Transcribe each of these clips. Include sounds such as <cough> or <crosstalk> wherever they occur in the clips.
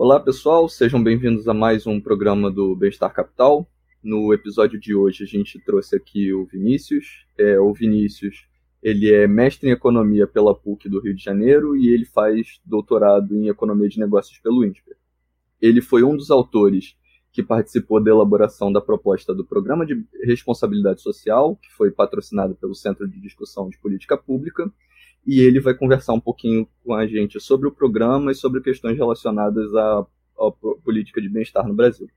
Olá pessoal, sejam bem-vindos a mais um programa do Bem-Estar Capital. No episódio de hoje a gente trouxe aqui o Vinícius. É, o Vinícius ele é mestre em economia pela PUC do Rio de Janeiro e ele faz doutorado em economia de negócios pelo INSPER. Ele foi um dos autores que participou da elaboração da proposta do Programa de Responsabilidade Social, que foi patrocinado pelo Centro de Discussão de Política Pública, e ele vai conversar um pouquinho com a gente sobre o programa e sobre questões relacionadas à, à política de bem-estar no Brasil.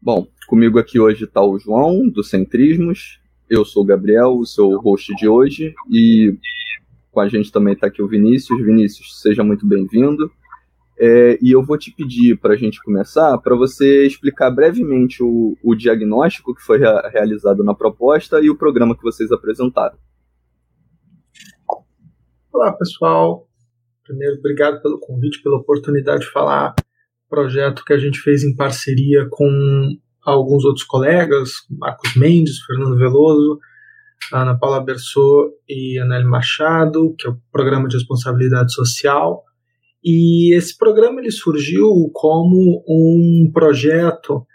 Bom, comigo aqui hoje está o João, do Centrismos. Eu sou o Gabriel, o seu host de hoje. E com a gente também está aqui o Vinícius. Vinícius, seja muito bem-vindo. É, e eu vou te pedir, para a gente começar, para você explicar brevemente o, o diagnóstico que foi rea realizado na proposta e o programa que vocês apresentaram. Olá, pessoal. Primeiro, obrigado pelo convite, pela oportunidade de falar projeto que a gente fez em parceria com alguns outros colegas, Marcos Mendes, Fernando Veloso, Ana Paula Bersot e Anel Machado, que é o Programa de Responsabilidade Social. E esse programa ele surgiu como um projeto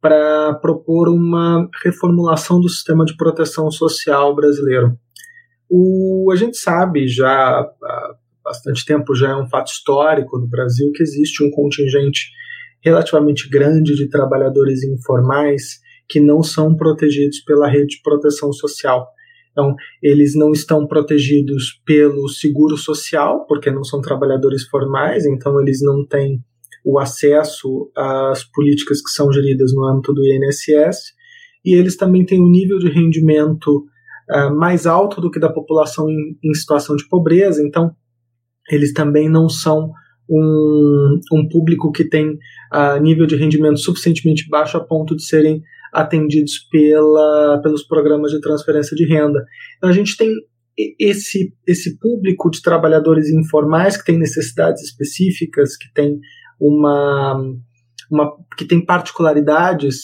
para propor uma reformulação do sistema de proteção social brasileiro. O, a gente sabe já bastante tempo, já é um fato histórico do Brasil que existe um contingente relativamente grande de trabalhadores informais que não são protegidos pela rede de proteção social. Então, eles não estão protegidos pelo seguro social, porque não são trabalhadores formais, então eles não têm o acesso às políticas que são geridas no âmbito do INSS, e eles também têm um nível de rendimento uh, mais alto do que da população em, em situação de pobreza, então eles também não são um, um público que tem uh, nível de rendimento suficientemente baixo a ponto de serem atendidos pela, pelos programas de transferência de renda. Então a gente tem esse, esse público de trabalhadores informais que tem necessidades específicas, que tem uma, uma que tem particularidades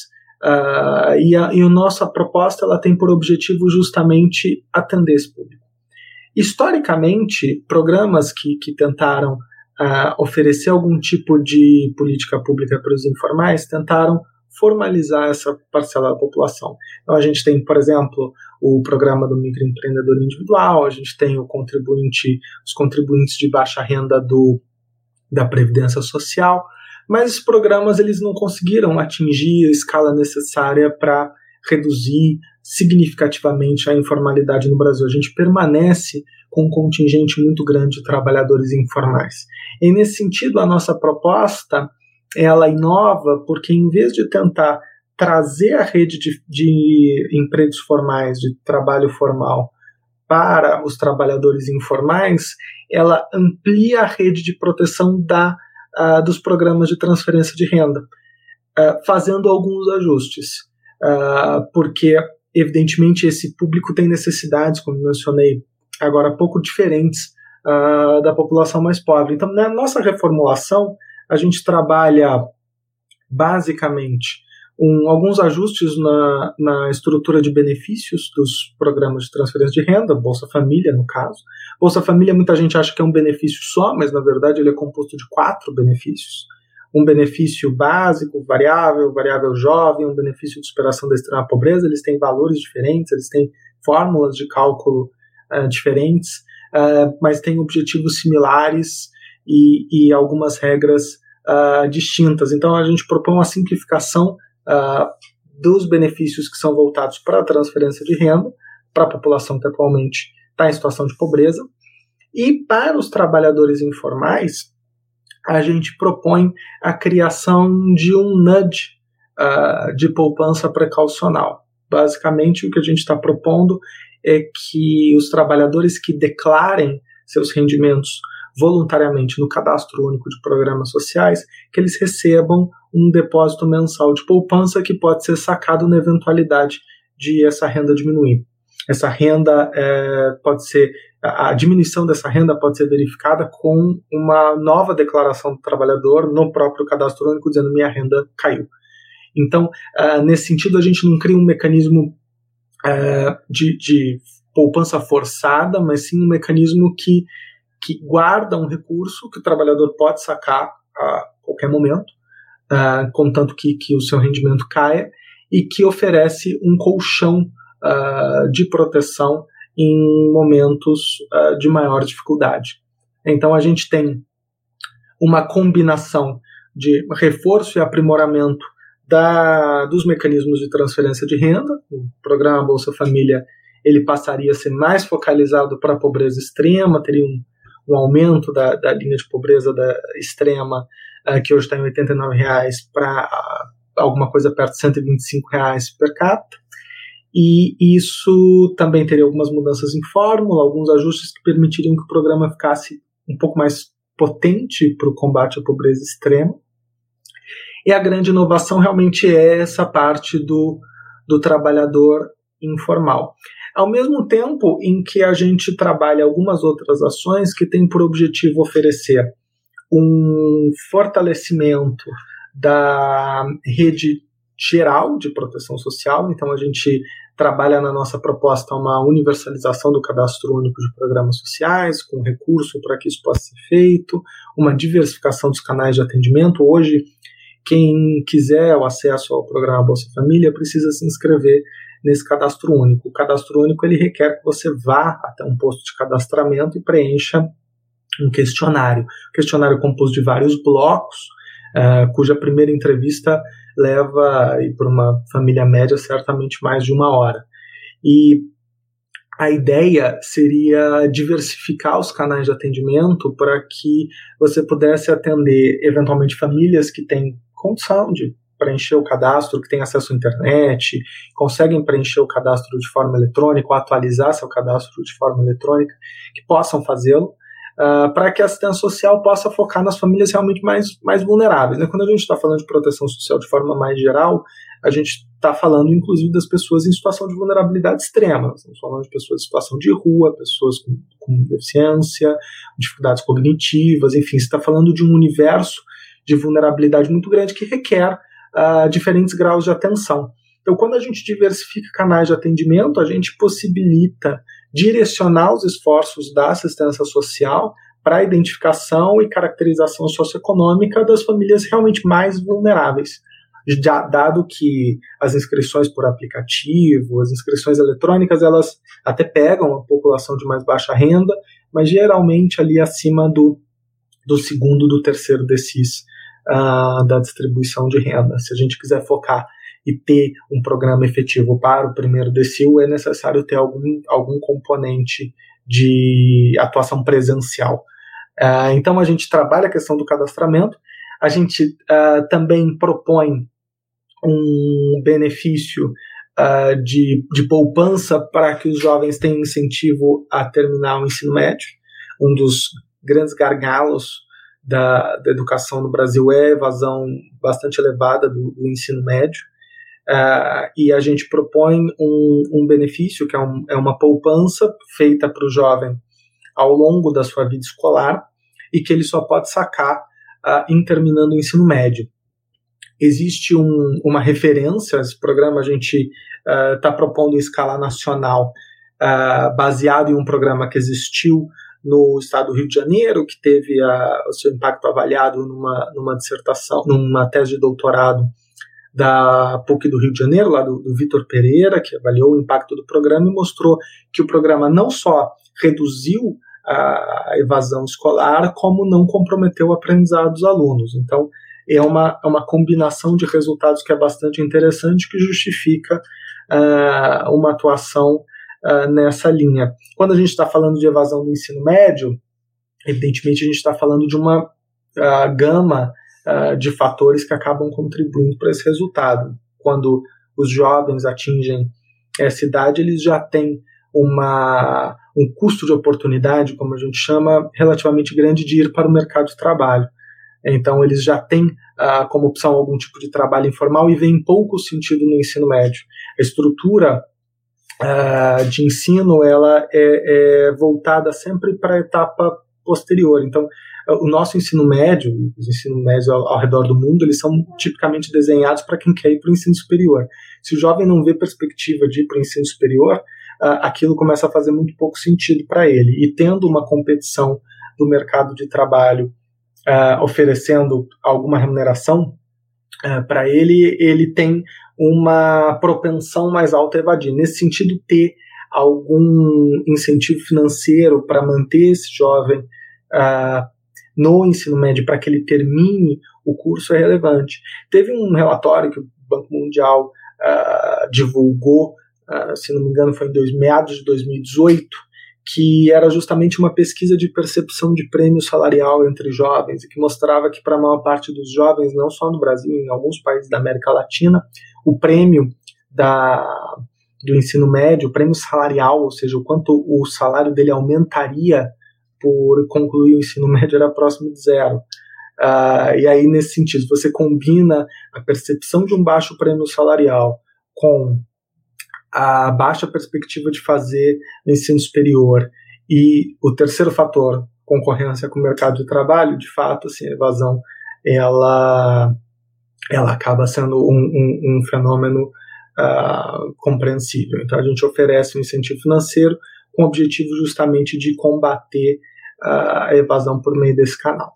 uh, e, a, e a nossa proposta ela tem por objetivo justamente atender esse público. Historicamente, programas que, que tentaram uh, oferecer algum tipo de política pública para os informais tentaram formalizar essa parcela da população. Então, a gente tem, por exemplo, o programa do microempreendedor individual, a gente tem o contribuinte, os contribuintes de baixa renda do, da Previdência Social, mas esses programas eles não conseguiram atingir a escala necessária para reduzir significativamente a informalidade no Brasil. A gente permanece com um contingente muito grande de trabalhadores informais. E nesse sentido, a nossa proposta ela inova porque em vez de tentar trazer a rede de, de empregos formais, de trabalho formal para os trabalhadores informais, ela amplia a rede de proteção da, uh, dos programas de transferência de renda, uh, fazendo alguns ajustes uh, porque evidentemente esse público tem necessidades, como mencionei agora pouco, diferentes da população mais pobre. Então, na nossa reformulação, a gente trabalha basicamente um, alguns ajustes na, na estrutura de benefícios dos programas de transferência de renda, Bolsa Família, no caso. Bolsa Família, muita gente acha que é um benefício só, mas na verdade ele é composto de quatro benefícios um benefício básico, variável, variável jovem, um benefício de superação da extrema pobreza, eles têm valores diferentes, eles têm fórmulas de cálculo uh, diferentes, uh, mas têm objetivos similares e, e algumas regras uh, distintas. Então a gente propõe uma simplificação dos benefícios que são voltados para a transferência de renda para a população que atualmente está em situação de pobreza e para os trabalhadores informais a gente propõe a criação de um nudge uh, de poupança precaucional. Basicamente, o que a gente está propondo é que os trabalhadores que declarem seus rendimentos voluntariamente no cadastro único de programas sociais, que eles recebam um depósito mensal de poupança que pode ser sacado na eventualidade de essa renda diminuir. Essa renda é, pode ser a diminuição dessa renda pode ser verificada com uma nova declaração do trabalhador no próprio cadastro único dizendo minha renda caiu. Então, uh, nesse sentido, a gente não cria um mecanismo uh, de, de, poupança forçada, mas sim um mecanismo que, que guarda um recurso que o trabalhador pode sacar a qualquer momento, uh, contanto que, que o seu rendimento caia, e que oferece um colchão de proteção em momentos de maior dificuldade. Então, a gente tem uma combinação de reforço e aprimoramento da, dos mecanismos de transferência de renda. O programa Bolsa Família ele passaria a ser mais focalizado para a pobreza extrema, teria um, um aumento da, da, linha de pobreza da extrema, uh, que hoje está em 89 reais, para alguma coisa perto de 125 reais per capita. E isso também teria algumas mudanças em fórmula, alguns ajustes que permitiriam que o programa ficasse um pouco mais potente para o combate à pobreza extrema. E a grande inovação realmente é essa parte do, do trabalhador informal. Ao mesmo tempo em que a gente trabalha algumas outras ações que têm por objetivo oferecer um fortalecimento da rede geral de proteção social, então a gente trabalha na nossa proposta uma universalização do cadastro único de programas sociais, com recurso para que isso possa ser feito, uma diversificação dos canais de atendimento. Hoje, quem quiser o acesso ao programa Bolsa Família precisa se inscrever nesse cadastro único. O cadastro único ele requer que você vá até um posto de cadastramento e preencha um questionário. questionário composto de vários blocos, uh, cuja primeira entrevista leva, e para uma família média, certamente mais de uma hora. E a ideia seria diversificar os canais de atendimento para que você pudesse atender eventualmente famílias que têm condição de preencher o cadastro, que tem acesso à internet, conseguem preencher o cadastro de forma eletrônica ou atualizar seu cadastro de forma eletrônica, que possam fazê-lo, uh, para que a assistência social possa focar nas famílias realmente mais, mais vulneráveis. Né? Quando a gente está falando de proteção social de forma mais geral, a gente está falando inclusive das pessoas em situação de vulnerabilidade extrema. Estamos falando de pessoas em situação de rua, pessoas com, com deficiência, dificuldades cognitivas, enfim, você está falando de um universo de vulnerabilidade muito grande que requer uh, diferentes graus de atenção. Então, quando a gente diversifica canais de atendimento, a gente possibilita direcionar os esforços da assistência social para a identificação e caracterização socioeconômica das famílias realmente mais vulneráveis. Já, dado que as inscrições por aplicativo, as inscrições eletrônicas, elas até pegam a população de mais baixa renda, mas geralmente ali acima do, do segundo, do terceiro desses uh, da distribuição de renda. Se a gente quiser focar e ter um programa efetivo para o primeiro decil, é necessário ter algum, algum componente de atuação presencial. Uh, então a gente trabalha a questão do cadastramento, a gente uh, também propõe um benefício uh, de, de poupança para que os jovens tenham incentivo a terminar o ensino médio. Um dos grandes gargalos da, da educação no Brasil é evasão bastante elevada do, do ensino médio. Uh, e a gente propõe um, um benefício que é, um, é uma poupança feita para o jovem ao longo da sua vida escolar e que ele só pode sacar uh, em terminando o ensino médio. Existe um, uma referência, esse programa a gente está uh, propondo em escala nacional, baseado em um programa que existiu no estado do Rio de Janeiro, que teve a, o seu impacto avaliado numa, numa dissertação, numa tese de doutorado da PUC do Rio de Janeiro, lá do, do Vitor Pereira, que avaliou o impacto do programa e mostrou que o programa não só reduziu a evasão escolar, como não comprometeu o aprendizado dos alunos. Então, é uma, é uma combinação de resultados que é bastante interessante, que justifica uh, uma atuação uh, nessa linha. Quando a gente está falando de evasão do ensino médio, evidentemente a gente está falando de uma uh, gama uh, de fatores que acabam contribuindo para esse resultado. Quando os jovens atingem essa idade, eles já têm uma, um custo de oportunidade, como a gente chama, relativamente grande de ir para o mercado de trabalho. Então, eles já têm uh, como opção algum tipo de trabalho informal e veem pouco sentido no ensino médio. A estrutura uh, de ensino ela é, é voltada sempre para a etapa posterior. Então, o nosso ensino médio, os ensinos médios ao, ao redor do mundo, eles são tipicamente desenhados para quem quer ir para o ensino superior. Se o jovem não vê perspectiva de ir para o ensino superior, uh, aquilo começa a fazer muito pouco sentido para ele. E tendo uma competição do mercado de trabalho uh, oferecendo alguma remuneração uh, para ele, ele tem uma propensão mais alta a evadir. Nesse sentido, ter algum incentivo financeiro para manter esse jovem uh, no ensino médio para que ele termine o curso é relevante. Teve um relatório que o Banco Mundial uh, divulgou, uh, se não me engano, foi em dois, meados de 2018, que era justamente uma pesquisa de percepção de prêmio salarial entre jovens e que mostrava que para a maior parte dos jovens, não só no Brasil, em alguns países da América Latina, o prêmio da, do ensino médio, o prêmio salarial, ou seja, o quanto o salário dele aumentaria por concluir o ensino <laughs> médio era próximo de zero. Uh, e aí, nesse sentido, você combina a percepção de um baixo prêmio salarial com a baixa perspectiva de fazer ensino superior e o terceiro fator, concorrência com o mercado de trabalho, de fato, assim, a evasão ela, ela acaba sendo um, um, um fenômeno uh, compreensível. Então, a gente oferece um incentivo financeiro com o objetivo justamente de combater uh, a evasão por meio desse canal.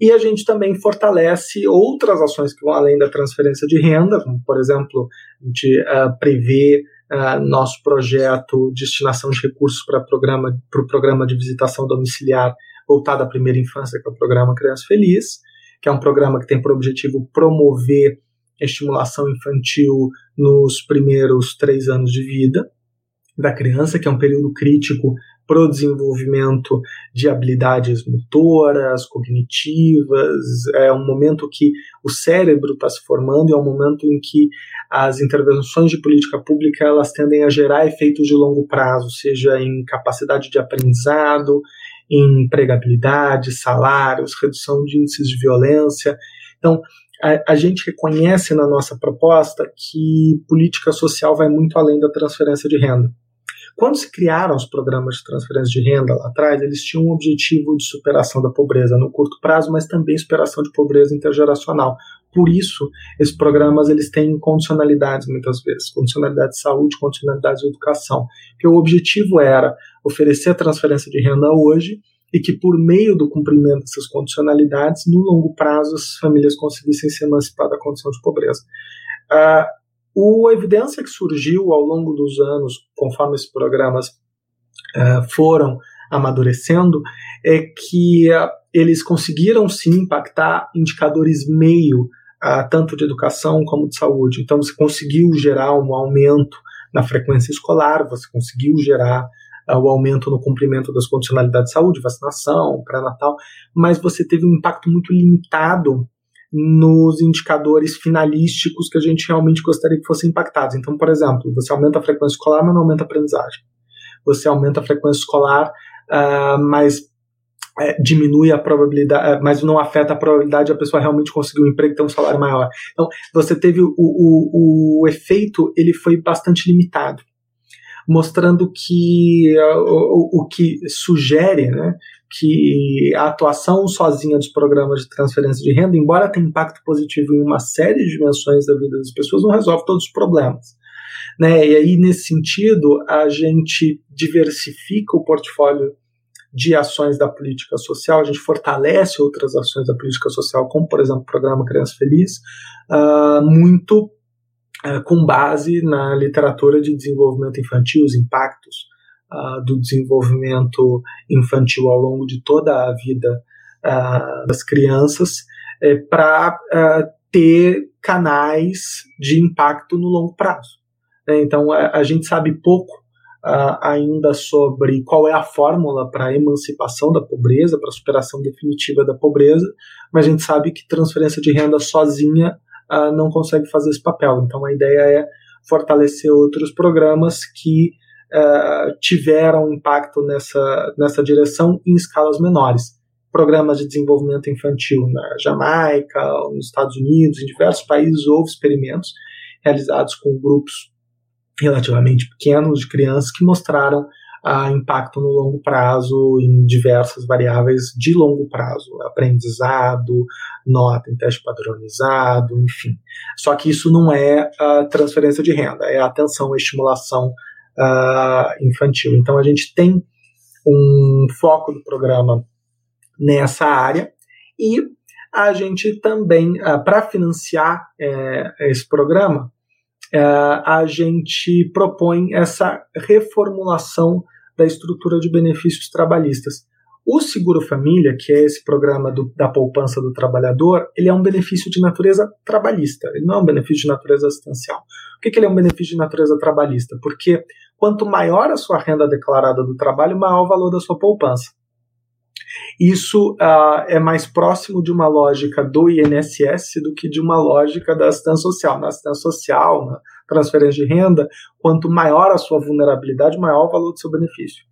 E a gente também fortalece outras ações que vão além da transferência de renda, como, por exemplo, a gente uh, uh, nosso projeto de destinação de recursos para programa, o pro programa de visitação domiciliar voltado à primeira infância, que é o programa Criança Feliz, que é um programa que tem por objetivo promover a estimulação infantil nos primeiros três anos de vida da criança, que é um período crítico para o desenvolvimento de habilidades motoras, cognitivas. É um momento que o cérebro está se formando e é um momento em que as intervenções de política pública elas tendem a gerar efeitos de longo prazo, seja em capacidade de aprendizado, em empregabilidade, salários, redução de índices de violência. Então, a, a, gente reconhece na nossa proposta que política social vai muito além da transferência de renda. Quando se criaram os programas de transferência de renda lá atrás, eles tinham um objetivo de superação da pobreza no curto prazo, mas também superação de pobreza intergeracional. Por isso, esses programas eles têm condicionalidades muitas vezes, condicionalidade de saúde, condicionalidade de educação. Porque o objetivo era oferecer a transferência de renda hoje e que por meio do cumprimento dessas condicionalidades, no longo prazo, as famílias conseguissem se emancipar da condição de pobreza. Uh, o evidência que surgiu ao longo dos anos, conforme esses programas uh, foram amadurecendo, é que uh, eles conseguiram sim impactar indicadores meio, uh, tanto de educação como de saúde. Então, você conseguiu gerar um aumento na frequência escolar, você conseguiu gerar o aumento no cumprimento das condicionalidades de saúde, vacinação, pré-natal, mas você teve um impacto muito limitado nos indicadores finalísticos que a gente realmente gostaria que fossem impactados. Então, por exemplo, você aumenta a frequência escolar, mas não aumenta a aprendizagem. Você aumenta a frequência escolar, uh, mas é, diminui a probabilidade, é, mas não afeta a probabilidade de a pessoa realmente conseguir um emprego e ter um salário maior. Então, você teve o, o, o efeito, ele foi bastante limitado mostrando que uh, o, o, que sugere né, que a atuação sozinha dos programas de transferência de renda, embora tenha impacto positivo em uma série de dimensões da vida das pessoas, não resolve todos os problemas. Né? E aí, nesse sentido, a gente diversifica o portfólio de ações da política social, a gente fortalece outras ações da política social, como, por exemplo, o programa Criança Feliz, uh, muito uh, com base na literatura de desenvolvimento infantil, os impactos uh, do desenvolvimento infantil ao longo de toda a vida uh, das crianças é, para uh, ter canais de impacto no longo prazo. Né? Então, a, a, gente sabe pouco uh, ainda sobre qual é a fórmula para a emancipação da pobreza, para a superação definitiva da pobreza, mas a gente sabe que transferência de renda sozinha uh, não consegue fazer esse papel. Então a ideia é fortalecer outros programas que uh, tiveram impacto nessa, nessa direção em escalas menores. Programas de desenvolvimento infantil na Jamaica, nos Estados Unidos, em diversos países houve experimentos realizados com grupos relativamente pequenos de crianças que mostraram uh, impacto no longo prazo em diversas variáveis de longo prazo, aprendizado, nota em teste padronizado, enfim. Só que isso não é uh, transferência de renda, é atenção, estimulação uh, infantil. Então a gente tem um foco do programa nessa área e a gente também, para financiar é, esse programa, é, a gente propõe essa reformulação da estrutura de benefícios trabalhistas. O Seguro Família, que é esse programa do, da poupança do trabalhador, ele é um benefício de natureza trabalhista, ele não é um benefício de natureza assistencial. Por que, que ele é um benefício de natureza trabalhista? Porque quanto maior a sua renda declarada do trabalho, maior o valor da sua poupança. Isso uh, é mais próximo de uma lógica do INSS do que de uma lógica da assistência social. Na assistência social, na transferência de renda, quanto maior a sua vulnerabilidade, maior o valor do seu benefício.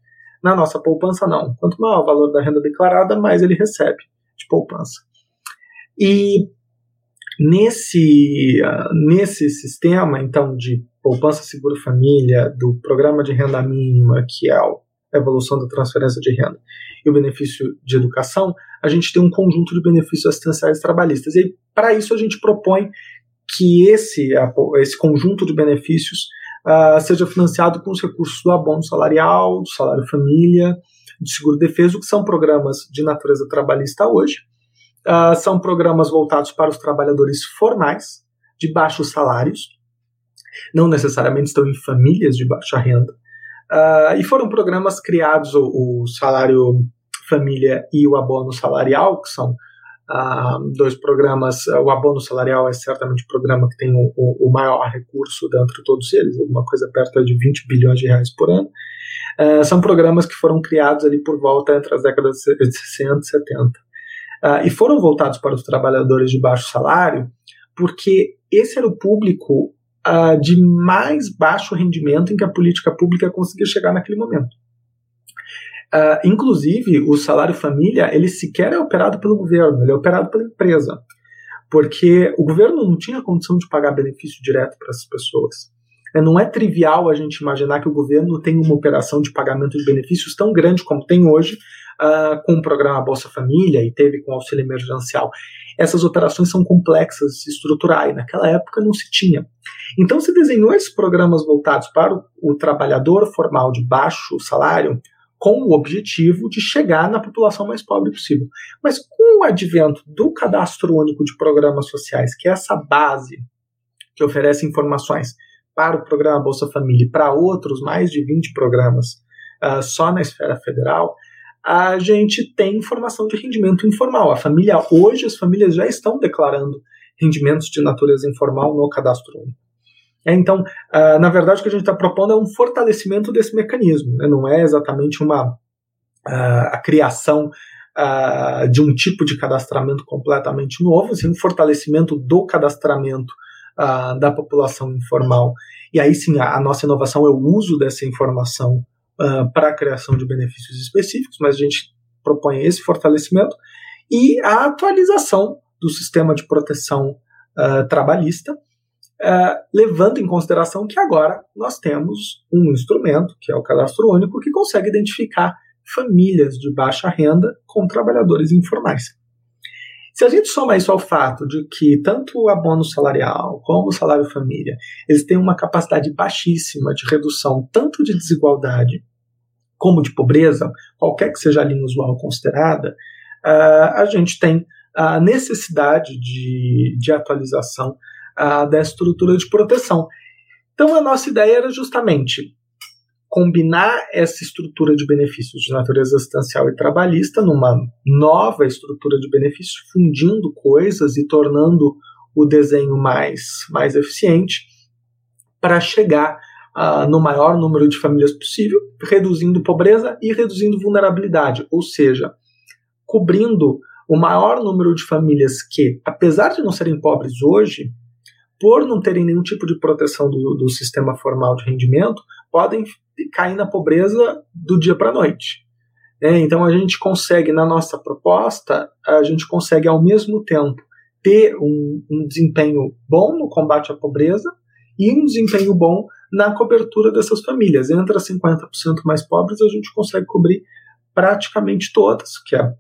Na nossa poupança, não. Quanto maior o valor da renda declarada, mais ele recebe de poupança. E nesse, uh, nesse sistema, então, de poupança seguro família, do programa de renda mínima, que é a evolução da transferência de renda, e o benefício de educação, a gente tem um conjunto de benefícios assistenciais trabalhistas. E para isso a gente propõe que esse, esse conjunto de benefícios uh, seja financiado com os recursos do abono salarial, do salário família, do seguro-defesa, que são programas de natureza trabalhista hoje. Uh, são programas voltados para os trabalhadores formais, de baixos salários, não necessariamente estão em famílias de baixa renda, Uh, e foram programas criados, o, o, salário família e o abono salarial, que são uh, dois programas. O abono salarial é certamente o programa que tem o, o, maior recurso dentro de todos eles, alguma coisa perto de 20 bilhões de reais por ano. Uh, são programas que foram criados ali por volta entre as décadas de 60 e 70. e foram voltados para os trabalhadores de baixo salário, porque esse era o público uh, de mais baixo rendimento em que a política pública conseguia chegar naquele momento. Uh, inclusive, o salário família, ele sequer é operado pelo governo, ele é operado pela empresa, porque o governo não tinha condição de pagar benefício direto para essas pessoas. É, não é trivial a gente imaginar que o governo tem uma operação de pagamento de benefícios tão grande como tem hoje, uh, com o programa Bolsa Família e teve com o auxílio emergencial. Essas operações são complexas de estruturar e naquela época não se tinha. Então se desenhou esses programas voltados para o, o trabalhador formal de baixo salário com o objetivo de chegar na população mais pobre possível. Mas com o advento do cadastro único de programas sociais, que é essa base que oferece informações para o programa Bolsa Família e para outros mais de 20 programas uh, só na esfera federal, a gente tem informação de rendimento informal. A família, hoje, as famílias já estão declarando rendimentos de natureza informal no cadastro único. É, então, uh, na verdade, o que a gente está propondo é um fortalecimento desse mecanismo. Né? Não é exatamente uma uh, a criação uh, de um tipo de cadastramento completamente novo, sim um fortalecimento do cadastramento da população informal. E aí sim, a, nossa inovação é o uso dessa informação para a criação de benefícios específicos, mas a gente propõe esse fortalecimento e a atualização do sistema de proteção trabalhista Uh, levando em consideração que agora nós temos um instrumento, que é o cadastro único, que consegue identificar famílias de baixa renda com trabalhadores informais. Se a gente soma isso ao fato de que tanto o abono salarial como o salário família, eles têm uma capacidade baixíssima de redução tanto de desigualdade como de pobreza, qualquer que seja a linha usual considerada, uh, a gente tem a necessidade de, de atualização da estrutura de proteção. Então, a nossa ideia era justamente combinar essa estrutura de benefícios de natureza assistencial e trabalhista numa nova estrutura de benefícios, fundindo coisas e tornando o desenho mais, mais eficiente para chegar uh, no maior número de famílias possível, reduzindo pobreza e reduzindo vulnerabilidade, ou seja, cobrindo o maior número de famílias que, apesar de não serem pobres hoje, por não terem nenhum tipo de proteção do, do sistema formal de rendimento, podem cair na pobreza do dia para a noite. É, então a gente consegue, na nossa proposta, a gente consegue ao mesmo tempo ter um, um desempenho bom no combate à pobreza e um desempenho bom na cobertura dessas famílias. Entre as 50% mais pobres, a gente consegue cobrir praticamente todas, que é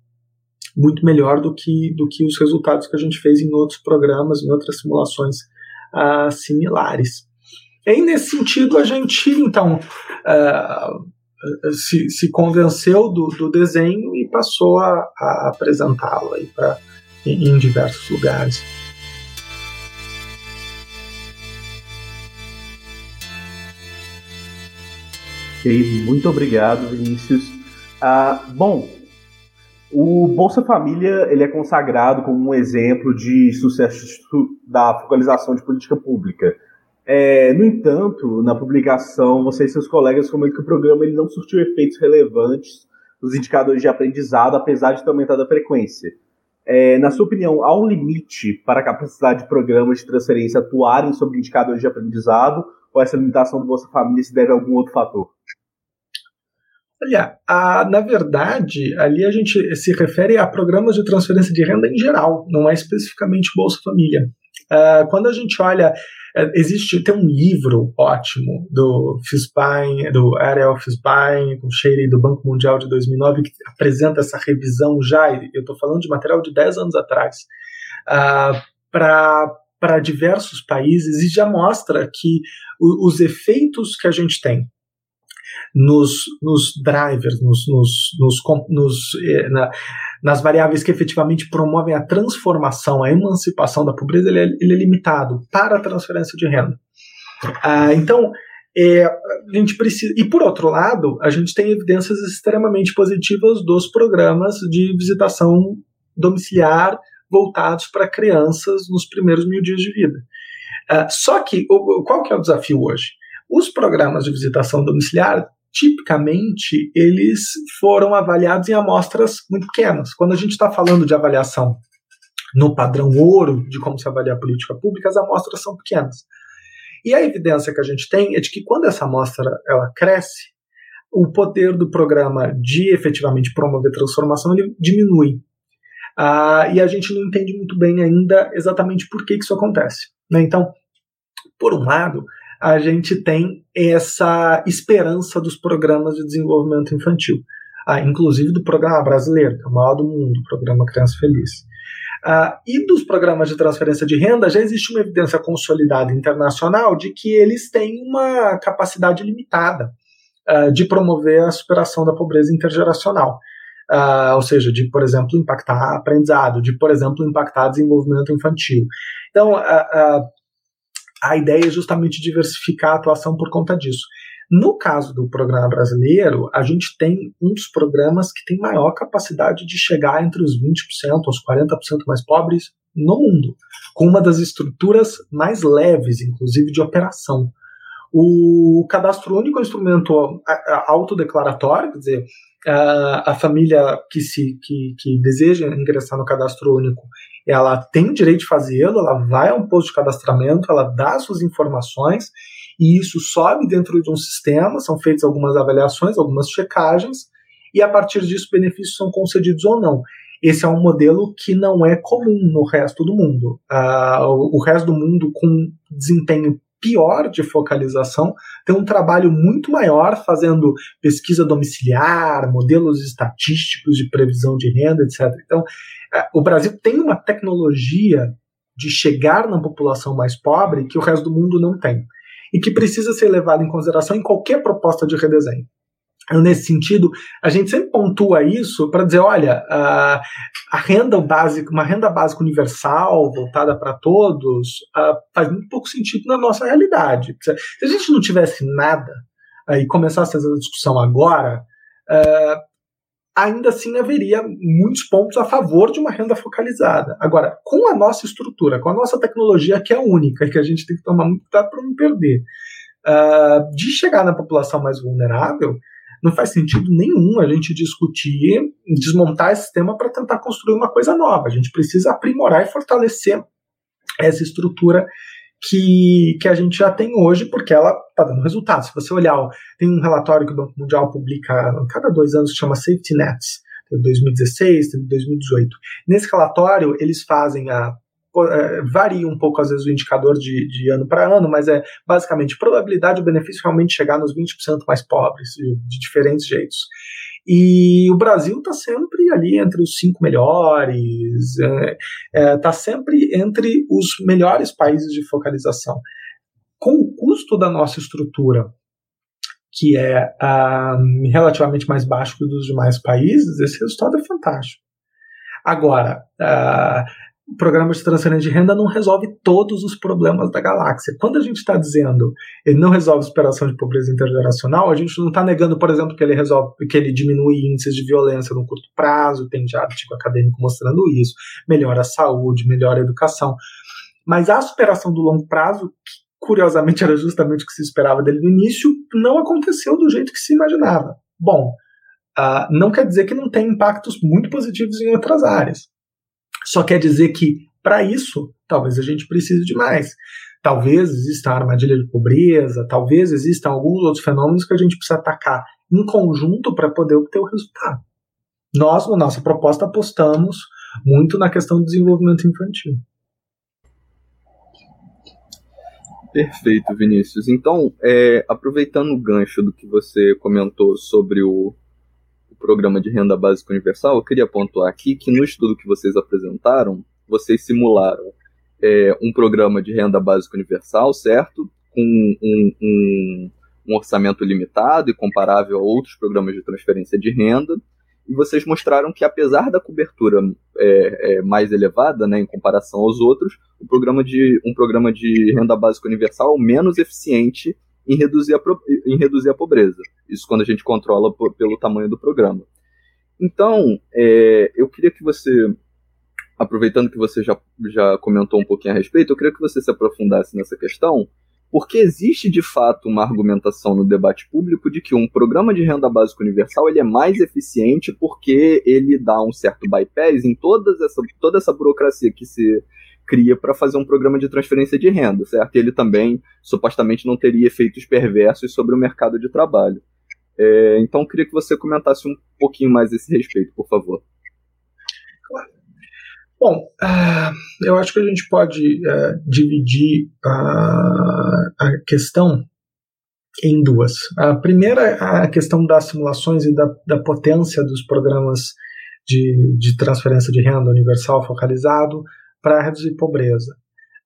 muito melhor do que, do que os resultados que a gente fez em outros programas, em outras simulações uh, similares. E nesse sentido, a gente, então, uh, se, se convenceu do, do desenho e passou a, a apresentá-lo em, em diversos lugares. Ok, muito obrigado, Vinícius. Ah, bom, o Bolsa Família ele é consagrado como um exemplo de sucesso da focalização de política pública. É, no entanto, na publicação, você e seus colegas comentam que o programa ele não surtiu efeitos relevantes nos indicadores de aprendizado, apesar de ter aumentado a frequência. É, na sua opinião, há um limite para a capacidade de programas de transferência atuarem sobre indicadores de aprendizado, ou essa limitação do Bolsa Família se deve a algum outro fator? Olha, a, na verdade, ali a gente se refere a programas de transferência de renda em geral, não é especificamente Bolsa Família. Uh, quando a gente olha, uh, existe tem um livro ótimo do Fisbain, do Ariel Fisbain, com Sherry do Banco Mundial de 2009 que apresenta essa revisão já. Eu estou falando de material de 10 anos atrás uh, para para diversos países e já mostra que o, os efeitos que a gente tem nos, nos drivers, nos, nos, nos, nos eh, na, nas variáveis que efetivamente promovem a transformação, a emancipação da pobreza, ele é, ele é limitado para a transferência de renda. Ah, então, é, a gente precisa. E por outro lado, a gente tem evidências extremamente positivas dos programas de visitação domiciliar voltados para crianças nos primeiros mil dias de vida. Uh, só que, o, qual que é o desafio hoje? Os programas de visitação domiciliar tipicamente eles foram avaliados em amostras muito pequenas. Quando a gente está falando de avaliação no padrão ouro de como se avalia a política pública, as amostras são pequenas. E a evidência que a gente tem é de que quando essa amostra ela cresce, o poder do programa de efetivamente promover transformação ele diminui. Ah, e a gente não entende muito bem ainda exatamente por que, que isso acontece. Né? Então, por um lado, a gente tem essa esperança dos programas de desenvolvimento infantil, ah, inclusive do programa brasileiro, que é o maior do mundo, o programa Criança Feliz. Ah, e dos programas de transferência de renda, já existe uma evidência consolidada internacional de que eles têm uma capacidade limitada ah, de promover a superação da pobreza intergeracional. Uh, ou seja, de, por exemplo, impactar aprendizado, de, por exemplo, impactar desenvolvimento infantil. Então, uh, uh, a ideia é justamente diversificar a atuação por conta disso. No caso do programa brasileiro, a gente tem um dos programas que tem maior capacidade de chegar entre os 20% aos 40% mais pobres no mundo, com uma das estruturas mais leves, inclusive de operação. O cadastro único é um instrumento autodeclaratório, quer dizer, a, a família que, se, que, que deseja ingressar no cadastro único ela tem direito de fazê-lo, ela vai a um posto de cadastramento, ela dá suas informações e isso sobe dentro de um sistema, são feitas algumas avaliações, algumas checagens e a partir disso benefícios são concedidos ou não. Esse é um modelo que não é comum no resto do mundo. Uh, o resto do mundo com desempenho pior de focalização, tem um trabalho muito maior fazendo pesquisa domiciliar, modelos estatísticos de previsão de renda, etc. Então, é, o Brasil tem uma tecnologia de chegar na população mais pobre que o resto do mundo não tem e que precisa ser levada em consideração em qualquer proposta de redesenho. Nesse sentido, a gente sempre pontua isso para dizer, olha, a, a, renda básica, uma renda básica universal voltada para todos, faz muito pouco sentido na nossa realidade. Se a gente não tivesse nada e começasse essa discussão agora, ainda assim haveria muitos pontos a favor de uma renda focalizada. Agora, com a nossa estrutura, com a nossa tecnologia que é única e que a gente tem que tomar muito cuidado para não perder, de chegar na população mais vulnerável, não faz sentido nenhum a gente discutir, desmontar esse sistema para tentar construir uma coisa nova. A gente precisa aprimorar e fortalecer essa estrutura que, que a gente já tem hoje, porque ela está dando resultado. Se você olhar, tem um relatório que o Banco Mundial publica a cada dois anos que chama Safety Nets, 2016, 2018. Nesse relatório, eles fazem a é, varia um pouco, às vezes, o indicador de, de ano para ano, mas é basicamente probabilidade do benefício realmente chegar nos 20% mais pobres, de, de diferentes jeitos. E o Brasil está sempre ali entre os cinco melhores, está é, é, tá sempre entre os melhores países de focalização. Com o custo da nossa estrutura, que é uh, relativamente mais baixo que o dos demais países, esse resultado é fantástico. Agora, uh, o programa de transferência de renda não resolve todos os problemas da galáxia. Quando a gente está dizendo ele não resolve superação de pobreza intergeracional, a gente não está negando, por exemplo, que ele resolve, que ele diminui índices de violência no curto prazo, tem já artigo acadêmico mostrando isso, melhora a saúde, melhora a educação. Mas a superação do longo prazo, que curiosamente era justamente o que se esperava dele no início, não aconteceu do jeito que se imaginava. Bom, uh, não quer dizer que não tem impactos muito positivos em outras áreas. Só quer dizer que, para isso, talvez a gente precise de mais. Talvez exista a armadilha de pobreza, talvez existam alguns outros fenômenos que a gente precisa atacar em conjunto para poder obter o resultado. Nós, na nossa proposta, apostamos muito na questão do desenvolvimento infantil. Perfeito, Vinícius. Então, é, aproveitando o gancho do que você comentou sobre o, programa de renda básica universal, eu queria pontuar aqui que no estudo que vocês apresentaram, vocês simularam é, um programa de renda básica universal, certo? Com um, um, um, orçamento limitado e comparável a outros programas de transferência de renda. E vocês mostraram que, apesar da cobertura é, é, mais elevada né, em comparação aos outros, o programa de, um programa de renda básica universal menos eficiente em reduzir a, em reduzir a pobreza. Isso quando a gente controla por, pelo tamanho do programa. Então, é, eu queria que você, aproveitando que você já, já comentou um pouquinho a respeito, eu queria que você se aprofundasse nessa questão, porque existe de fato uma argumentação no debate público de que um programa de renda básica universal ele é mais eficiente porque ele dá um certo bypass em todas essa, toda essa burocracia que se cria para fazer um programa de transferência de renda, certo? Ele também supostamente não teria efeitos perversos sobre o mercado de trabalho. É, então, queria que você comentasse um pouquinho mais a esse respeito, por favor. Claro. Bom, uh, eu acho que a gente pode uh, dividir uh, a questão em duas. A primeira é a questão das simulações e da, da potência dos programas de, de transferência de renda universal focalizado para reduzir pobreza.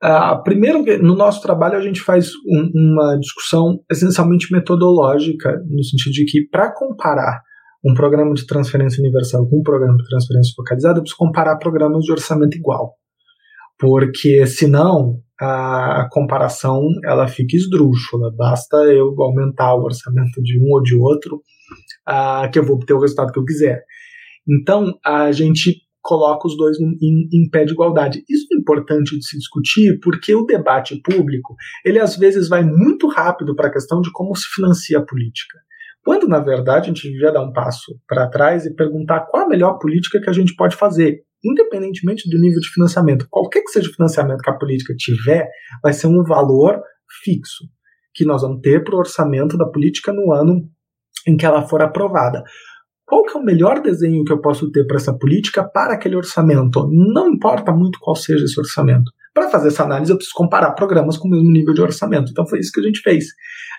Uh, primeiro, no nosso trabalho, a gente faz um, uma discussão essencialmente metodológica, no sentido de que, para comparar um programa de transferência universal com um programa de transferência focalizada, eu preciso comparar programas de orçamento igual. Porque, senão, a comparação ela fica esdrúxula. Basta eu aumentar o orçamento de um ou de outro, uh, que eu vou obter o resultado que eu quiser. Então, a gente coloca os dois em, em, pé de igualdade. Isso é importante de se discutir porque o debate público, ele às vezes vai muito rápido para a questão de como se financia a política. Quando, na verdade, a gente devia dar um passo para trás e perguntar qual a melhor política que a gente pode fazer, independentemente do nível de financiamento. Qualquer que seja o financiamento que a política tiver, vai ser um valor fixo que nós vamos ter para o orçamento da política no ano em que ela for aprovada. Qual que é o melhor desenho que eu posso ter para essa política para aquele orçamento? Não importa muito qual seja esse orçamento. Para fazer essa análise, eu preciso comparar programas com o mesmo nível de orçamento. Então foi isso que a gente fez.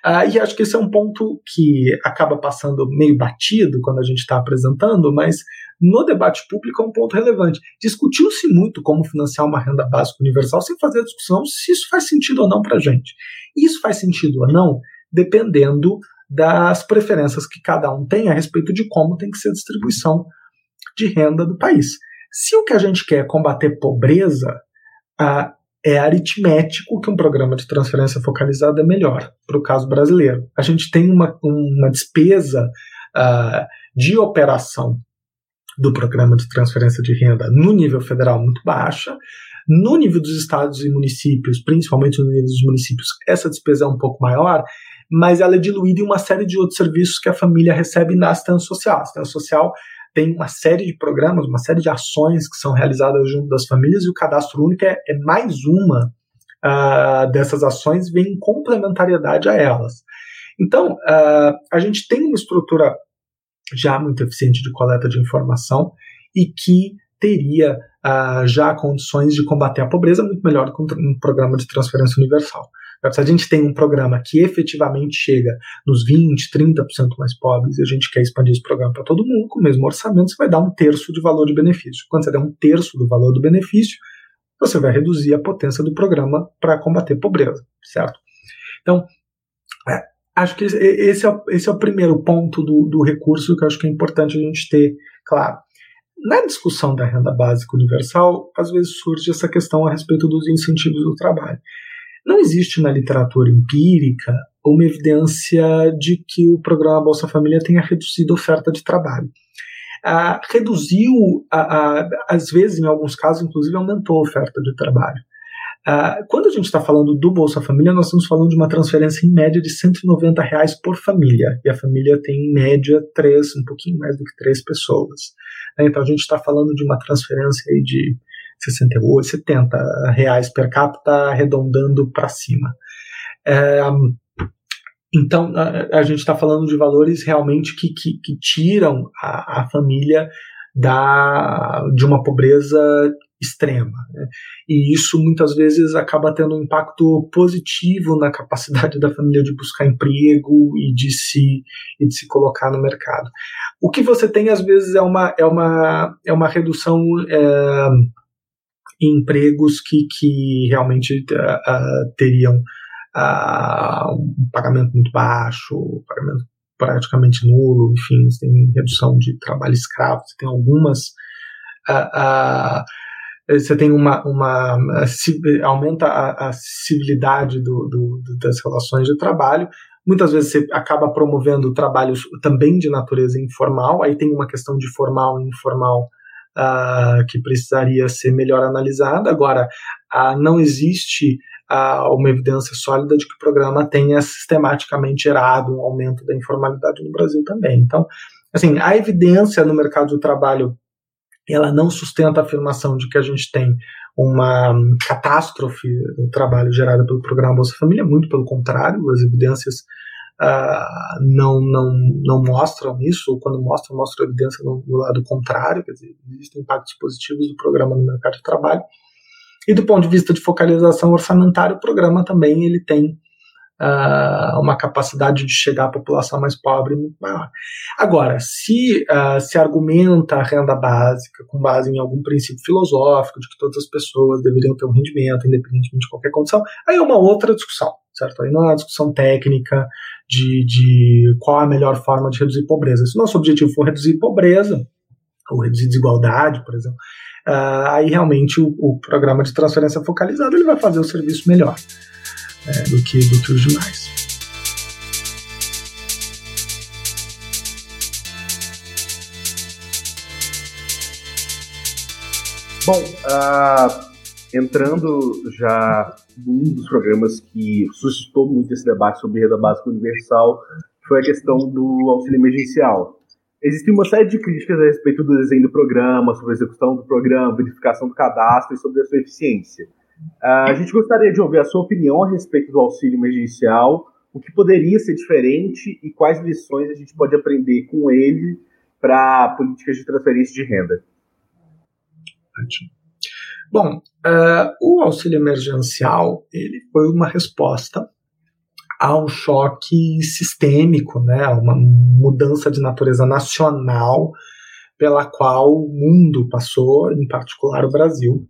Uh, e acho que esse é um ponto que acaba passando meio batido quando a gente está apresentando, mas no debate público é um ponto relevante. Discutiu-se muito como financiar uma renda básica universal sem fazer a discussão se isso faz sentido ou não para a gente. Isso faz sentido ou não dependendo das preferências que cada um tem a respeito de como tem que ser a distribuição de renda do país. Se o que a gente quer é combater pobreza, ah, é aritmético que um programa de transferência focalizada é melhor para o caso brasileiro. A gente tem uma, uma despesa ah, de operação do programa de transferência de renda no nível federal muito baixa, No nível dos estados e municípios, principalmente no nível dos municípios, essa despesa é um pouco maior, mas ela é diluída em uma série de outros serviços que a família recebe na assistência social. A assistência social tem uma série de programas, uma série de ações que são realizadas junto das famílias e o cadastro único é, é mais uma uh, dessas ações, vem em complementariedade a elas. Então, uh, a gente tem uma estrutura já muito eficiente de coleta de informação e que teria uh, já condições de combater a pobreza muito melhor do que um programa de transferência universal. Se a gente tem um programa que efetivamente chega nos 20, 30% mais pobres e a gente quer expandir esse programa para todo mundo, com o mesmo orçamento, você vai dar um terço de valor de benefício. Quando você der um terço do valor do benefício, você vai reduzir a potência do programa para combater pobreza, certo? Então, é, acho que esse é, o, esse é o primeiro ponto do, do recurso que eu acho que é importante a gente ter claro. Na discussão da renda básica universal, às vezes surge essa questão a respeito dos incentivos do trabalho. Não existe na literatura empírica uma evidência de que o programa Bolsa Família tenha reduzido a oferta de trabalho. Ah, reduziu, às vezes, em alguns casos, inclusive, aumentou a oferta de trabalho. Ah, quando a gente está falando do Bolsa Família, nós estamos falando de uma transferência em média de 190 reais por família. E a família tem, em média, três, um pouquinho mais do que três pessoas. Então a gente está falando de uma transferência aí de 68, 70 reais per capita, arredondando para cima. É, então, a, a gente está falando de valores realmente que, que, que tiram a, a, família da, de uma pobreza extrema. Né? E isso muitas vezes acaba tendo um impacto positivo na capacidade da família de buscar emprego e de se, e de se colocar no mercado. O que você tem às vezes é uma, é uma, é uma redução. É, empregos que, que realmente uh, teriam uh, um pagamento muito baixo, pagamento praticamente nulo, enfim, você tem redução de trabalho escravo, você tem algumas. Uh, você tem uma. uma aumenta a, a civilidade do, do, das relações de trabalho. Muitas vezes você acaba promovendo trabalhos também de natureza informal, aí tem uma questão de formal e informal uh, que precisaria ser melhor analisada. Agora, uh, não existe uh, uma evidência sólida de que o programa tenha sistematicamente gerado um aumento da informalidade no Brasil também. Então, assim, a evidência no mercado de trabalho ela não sustenta a afirmação de que a gente tem uma catástrofe no trabalho gerada pelo programa Bolsa Família, muito pelo contrário, as evidências uh, não, não, não mostram isso, ou quando mostram, mostram evidência no, no, lado contrário, quer dizer, existem impactos positivos do programa no mercado de trabalho. E do ponto de vista de focalização orçamentária, o programa também ele tem uh, uma capacidade de chegar à população mais pobre muito maior. Agora, se uh, se argumenta a renda básica com base em algum princípio filosófico de que todas as pessoas deveriam ter um rendimento, independentemente de qualquer condição, aí é uma outra discussão, certo? Aí não é uma discussão técnica de, de qual a melhor forma de reduzir pobreza. Se nosso objetivo for reduzir pobreza, ou reduzir desigualdade, por exemplo, uh, aí realmente o, o, programa de transferência focalizado ele vai fazer o serviço melhor é, do, que, do que os demais. Bom, uh, entrando já num dos programas que suscitou muito esse debate sobre renda básica universal, foi a questão do auxílio emergencial. Existe uma série de críticas a respeito do desenho do programa, sobre a execução do programa, verificação do cadastro e sobre a sua eficiência. Uh, a gente gostaria de ouvir a sua opinião a respeito do auxílio emergencial, o que poderia ser diferente e quais lições a gente pode aprender com ele para políticas de transferência de renda. Bom, uh, o auxílio emergencial ele foi uma resposta a um choque sistêmico, né, uma mudança de natureza nacional pela qual o mundo passou, em particular o Brasil,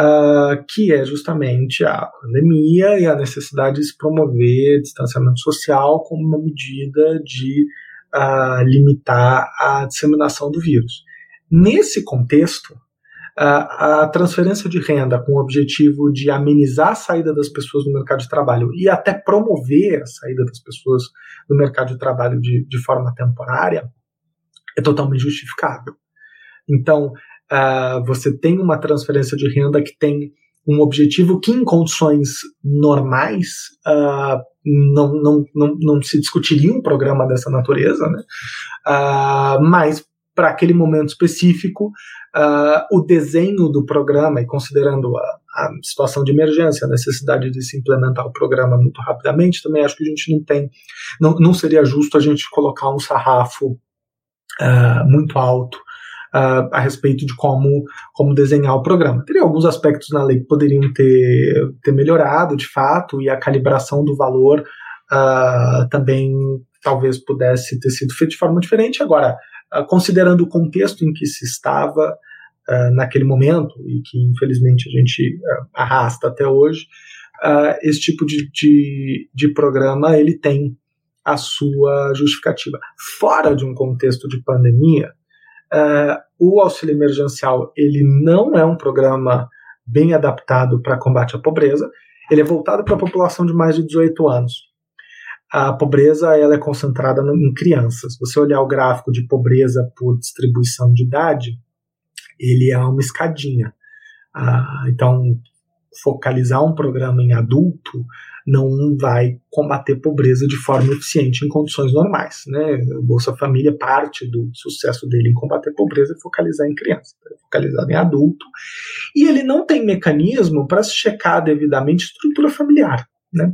uh, que é justamente a pandemia e a necessidade de se promover distanciamento social como uma medida de uh, limitar a disseminação do vírus. Nesse contexto, a transferência de renda com o objetivo de amenizar a saída das pessoas do mercado de trabalho e até promover a saída das pessoas do mercado de trabalho de, de forma temporária é totalmente justificável. Então, uh, você tem uma transferência de renda que tem um objetivo que, em condições normais, uh, não, não, não, não se discutiria um programa dessa natureza, né? Uh, mas para aquele momento específico, uh, o desenho do programa, e considerando a, a, situação de emergência, a necessidade de se implementar o programa muito rapidamente, também acho que a gente não tem, não, não seria justo a gente colocar um sarrafo muito alto uh, a respeito de como, como desenhar o programa. Teria alguns aspectos na lei que poderiam ter, ter melhorado, de fato, e a calibração do valor uh, também talvez pudesse ter sido feito de forma diferente. Agora, uh, considerando o contexto em que se estava naquele momento, e que infelizmente a gente arrasta até hoje, esse tipo de, de, de programa ele tem a sua justificativa. Fora de um contexto de pandemia, Uh, o auxílio emergencial ele não é um programa bem adaptado para combate à pobreza. Ele é voltado para a população de mais de 18 anos. A pobreza ela é concentrada em crianças. Se você olhar o gráfico de pobreza por distribuição de idade, ele é uma escadinha. Uh, então, focalizar um programa em adulto não vai combater pobreza de forma eficiente em condições normais. Né? O Bolsa Família, parte do sucesso dele em combater pobreza é focalizar em criança, é focalizado em adulto. E ele não tem mecanismo para se checar devidamente estrutura familiar. Né?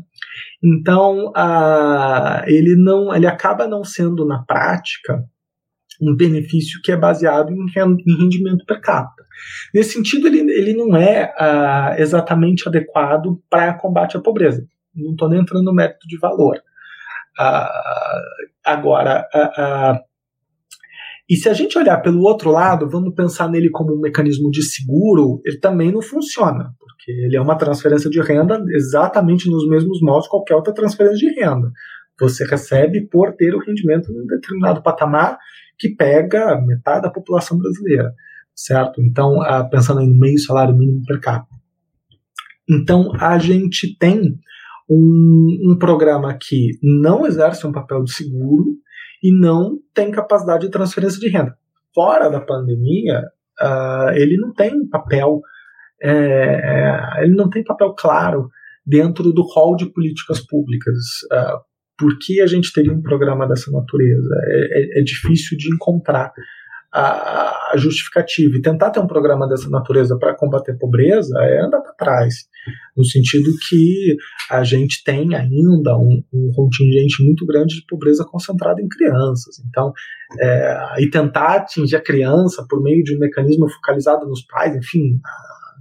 Então, uh, ele, não, ele acaba não sendo, na prática, um benefício que é baseado em rendimento per capita. Nesse sentido, ele, ele não é uh, exatamente adequado para combate à pobreza. Não estou nem entrando no mérito de valor. Uh, agora, uh, e se a gente olhar pelo outro lado, vamos pensar nele como um mecanismo de seguro, ele também não funciona, porque ele é uma transferência de renda exatamente nos mesmos moldes qualquer outra transferência de renda. Você recebe por ter o rendimento em um determinado patamar que pega metade da população brasileira, certo? Então, pensando em meio salário mínimo per capita. Então, a gente tem um, um programa que não exerce um papel de seguro e não tem capacidade de transferência de renda. Fora da pandemia, uh, ele não tem papel, é, é, ele não tem papel claro dentro do rol de políticas públicas. Uh, por que a gente teria um programa dessa natureza? É, é, é difícil de encontrar a, a, justificativa. E tentar ter um programa dessa natureza para combater a pobreza é andar para trás, no sentido que a gente tem ainda um, um, contingente muito grande de pobreza concentrada em crianças. Então, é, e tentar atingir a criança por meio de um mecanismo focalizado nos pais, enfim,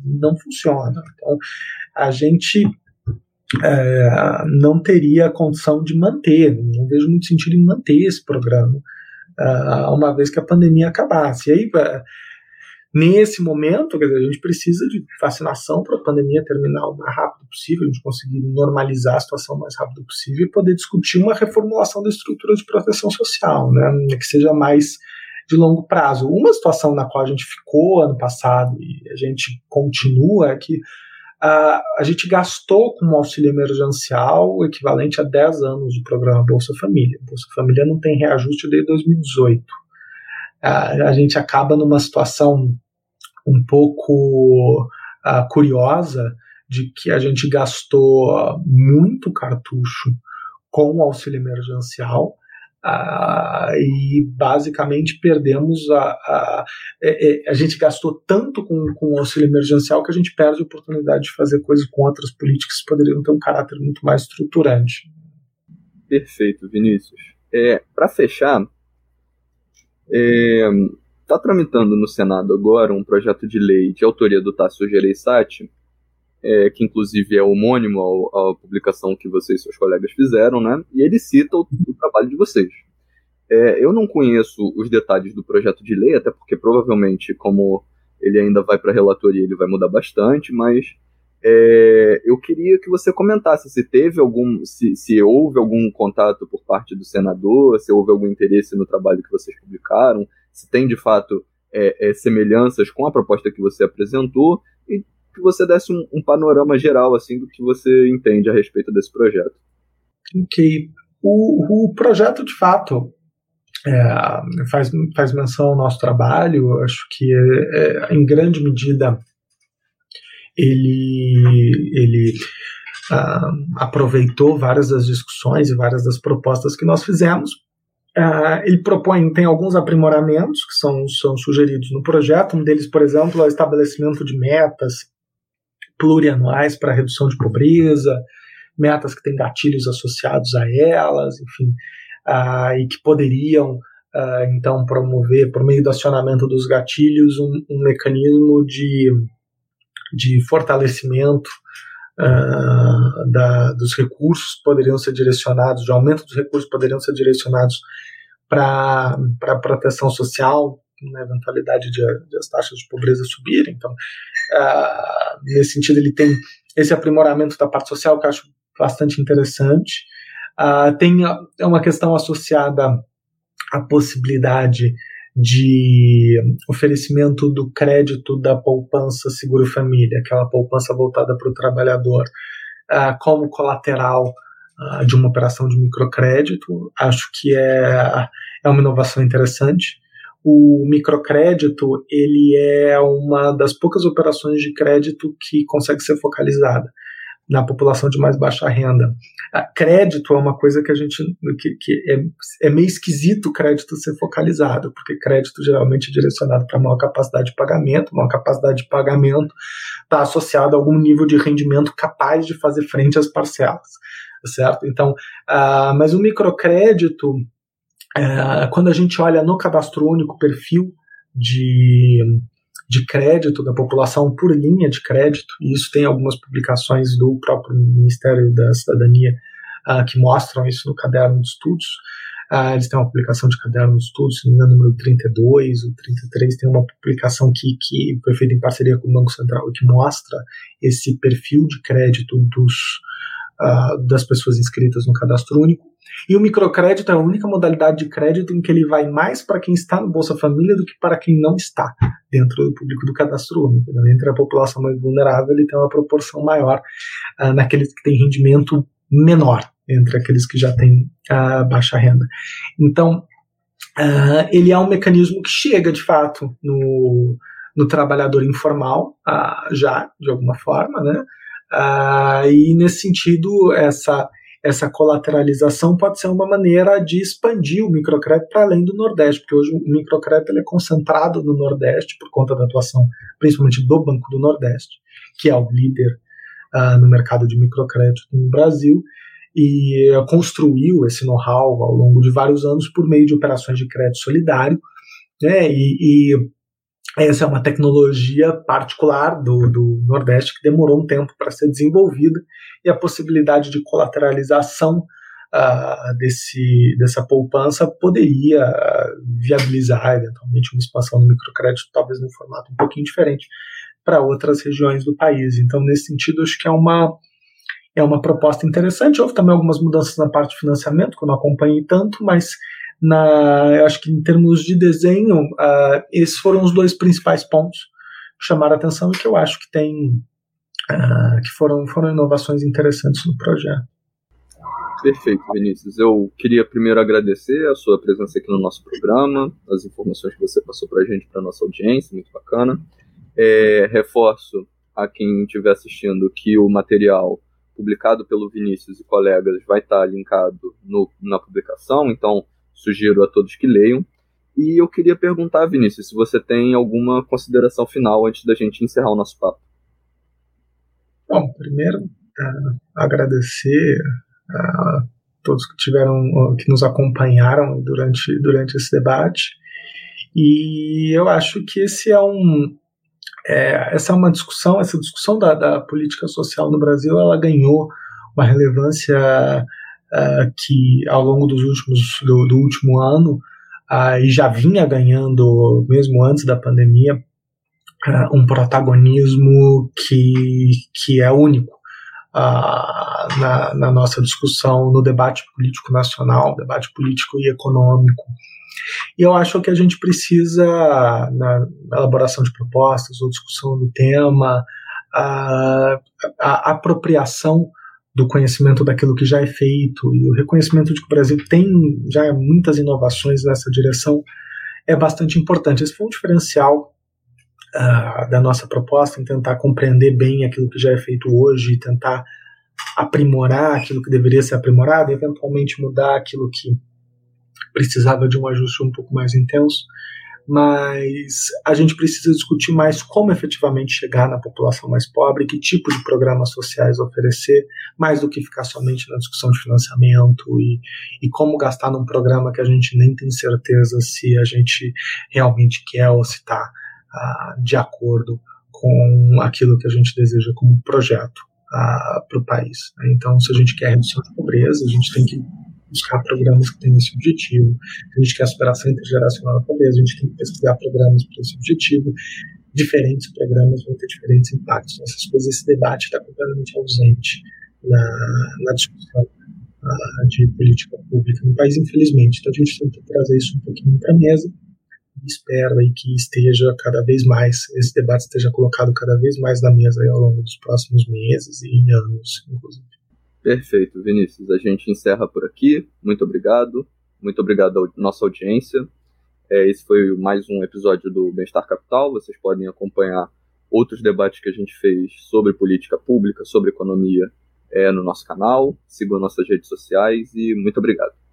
não funciona. Então, a gente é, não teria condição de manter, não vejo muito sentido em manter esse programa, uh, uma vez que a pandemia acabasse. E aí, uh, nesse momento, dizer, a gente precisa de vacinação para a pandemia terminar o mais rápido possível, a gente conseguir normalizar a situação o mais rápido possível e poder discutir uma reformulação da estrutura de proteção social, né, que seja mais de longo prazo. Uma situação na qual a gente ficou ano passado e a gente continua é que Uh, a gente gastou com o auxílio emergencial o equivalente a 10 anos do programa Bolsa Família. Bolsa Família não tem reajuste desde 2018. Uh, a gente acaba numa situação um pouco uh, curiosa de que a gente gastou muito cartucho com o auxílio emergencial ah, e basicamente perdemos a, a, a, é, é, a, gente gastou tanto com, com o auxílio emergencial que a gente perde a oportunidade de fazer coisas com outras políticas que poderiam ter um caráter muito mais estruturante. Perfeito, Vinícius. É, Para fechar, está é, tá tramitando no Senado agora um projeto de lei de autoria do Tasso Gereissati, é, que inclusive é homônimo à, publicação que vocês e seus colegas fizeram, né? E ele cita o, o trabalho de vocês. É, eu não conheço os detalhes do projeto de lei, até porque provavelmente, como ele ainda vai para a relatoria, ele vai mudar bastante, mas é, eu queria que você comentasse se teve algum, se, se, houve algum contato por parte do senador, se houve algum interesse no trabalho que vocês publicaram, se tem de fato é, é semelhanças com a proposta que você apresentou e que você desse um, um, panorama geral assim do que você entende a respeito desse projeto. Ok. O, o projeto, de fato, é, faz, faz menção ao nosso trabalho, acho que é, é, em grande medida ele, ele uh, aproveitou várias das discussões e várias das propostas que nós fizemos. Uh, ele propõe, tem alguns aprimoramentos que são, são sugeridos no projeto, um deles, por exemplo, é o estabelecimento de metas plurianuais para redução de pobreza, metas que têm gatilhos associados a elas, enfim, uh, e que poderiam Uh, então promover, por meio do acionamento dos gatilhos, um, um mecanismo de, de fortalecimento uh, da, dos recursos poderiam ser direcionados, de aumento dos recursos poderiam ser direcionados para a proteção social, na eventualidade de, de, as taxas de pobreza subirem. Então, uh, nesse sentido, ele tem esse aprimoramento da parte social que eu acho bastante interessante. Uh, tem uma questão associada à possibilidade de oferecimento do crédito da poupança seguro família, aquela poupança voltada para o trabalhador, uh, como colateral uh, de uma operação de microcrédito. Acho que é, é uma inovação interessante. O microcrédito ele é uma das poucas operações de crédito que consegue ser focalizada na população de mais baixa renda. Crédito é uma coisa que a gente que, que é, é, meio esquisito o crédito ser focalizado, porque crédito geralmente é direcionado para maior capacidade de pagamento, maior capacidade de pagamento está associado a algum nível de rendimento capaz de fazer frente às parcelas, certo? Então, uh, mas o microcrédito, uh, quando a gente olha no cadastro único perfil de de crédito da população por linha de crédito, e isso tem algumas publicações do próprio Ministério da Cidadania uh, que mostram isso no caderno de estudos. Uh, eles têm uma publicação de caderno de estudos, se não me engano, número 32 ou 33, tem uma publicação que, que foi feita em parceria com o Banco Central que mostra esse perfil de crédito dos, uh, das pessoas inscritas no cadastro único. E o microcrédito é a única modalidade de crédito em que ele vai mais para quem está no Bolsa Família do que para quem não está dentro do público do cadastro único. Né? Entre a população mais vulnerável, ele tem uma proporção maior uh, naqueles que têm rendimento menor, entre aqueles que já têm uh, baixa renda. Então, uh, ele é um mecanismo que chega, de fato, no, no trabalhador informal, já, de alguma forma, né? e, nesse sentido, essa essa colateralização pode ser uma maneira de expandir o microcrédito para além do Nordeste, porque hoje o microcrédito ele é concentrado no Nordeste por conta da atuação principalmente do Banco do Nordeste, que é o líder uh, no mercado de microcrédito no Brasil, e uh, construiu esse know-how ao longo de vários anos por meio de operações de crédito solidário, né, e, e essa é uma tecnologia particular do, do Nordeste que demorou um tempo para ser desenvolvida e a possibilidade de colateralização uh, desse, dessa poupança poderia viabilizar eventualmente uma expansão do microcrédito, talvez num formato um pouquinho diferente para outras regiões do país. Então, nesse sentido, acho que é uma é uma proposta interessante. Houve também algumas mudanças na parte de financiamento, que eu não acompanhei tanto, mas na, eu acho que em termos de desenho, uh, esses foram os dois principais pontos que chamaram a atenção e que eu acho que tem uh, que foram, foram inovações interessantes no projeto. Perfeito, Vinícius. Eu queria primeiro agradecer a sua presença aqui no nosso programa, as informações que você passou para a gente, para nossa audiência, muito bacana. É, reforço a quem estiver assistindo que o material publicado pelo Vinícius e colegas vai estar linkado no, na publicação, então sugiro a todos que leiam. E eu queria perguntar, Vinícius, se você tem alguma consideração final antes da gente encerrar o nosso papo. Bom, primeiro, uh, agradecer a todos que tiveram, que nos acompanharam durante, durante esse debate. E eu acho que esse é um, é, essa é uma discussão, essa discussão da, da, política social no Brasil, ela ganhou uma relevância uh, que ao longo dos últimos do, do último ano uh, e já vinha ganhando mesmo antes da pandemia uh, um protagonismo que, que é único na, na, nossa discussão no debate político nacional, debate político e econômico. E eu acho que a gente precisa, na elaboração de propostas ou discussão do tema, a, a apropriação do conhecimento daquilo que já é feito e o reconhecimento de que o Brasil tem já muitas inovações nessa direção é bastante importante. Esse foi um diferencial uh, da nossa proposta em tentar compreender bem aquilo que já é feito hoje, tentar aprimorar aquilo que deveria ser aprimorado, eventualmente mudar aquilo que precisava de um ajuste um pouco mais intenso mas a gente precisa discutir mais como efetivamente chegar na população mais pobre, que tipo de programas sociais oferecer, mais do que ficar somente na discussão de financiamento e, e como gastar num programa que a gente nem tem certeza se a gente realmente quer ou se está ah, de acordo com aquilo que a gente deseja como projeto ah, para o país. Né? Então, se a gente quer redução de pobreza, a gente tem que buscar programas que tenham esse objetivo. A gente quer superação intergeracional da pobreza, a gente tem que pesquisar programas para esse objetivo. Diferentes programas vão ter diferentes impactos nessas coisas. Esse debate está completamente ausente na, na discussão uh, de política pública no país, infelizmente. Então a gente tenta trazer isso um pouquinho para a mesa e espera aí que esteja cada vez mais, esse debate esteja colocado cada vez mais na mesa ao longo dos próximos meses e anos, inclusive. Perfeito, Vinícius. A gente encerra por aqui. Muito obrigado. Muito obrigado à nossa audiência. É, esse foi mais um episódio do Bem-Estar Capital. Vocês podem acompanhar outros debates que a gente fez sobre política pública, sobre economia é, no nosso canal. Sigam nossas redes sociais e muito obrigado.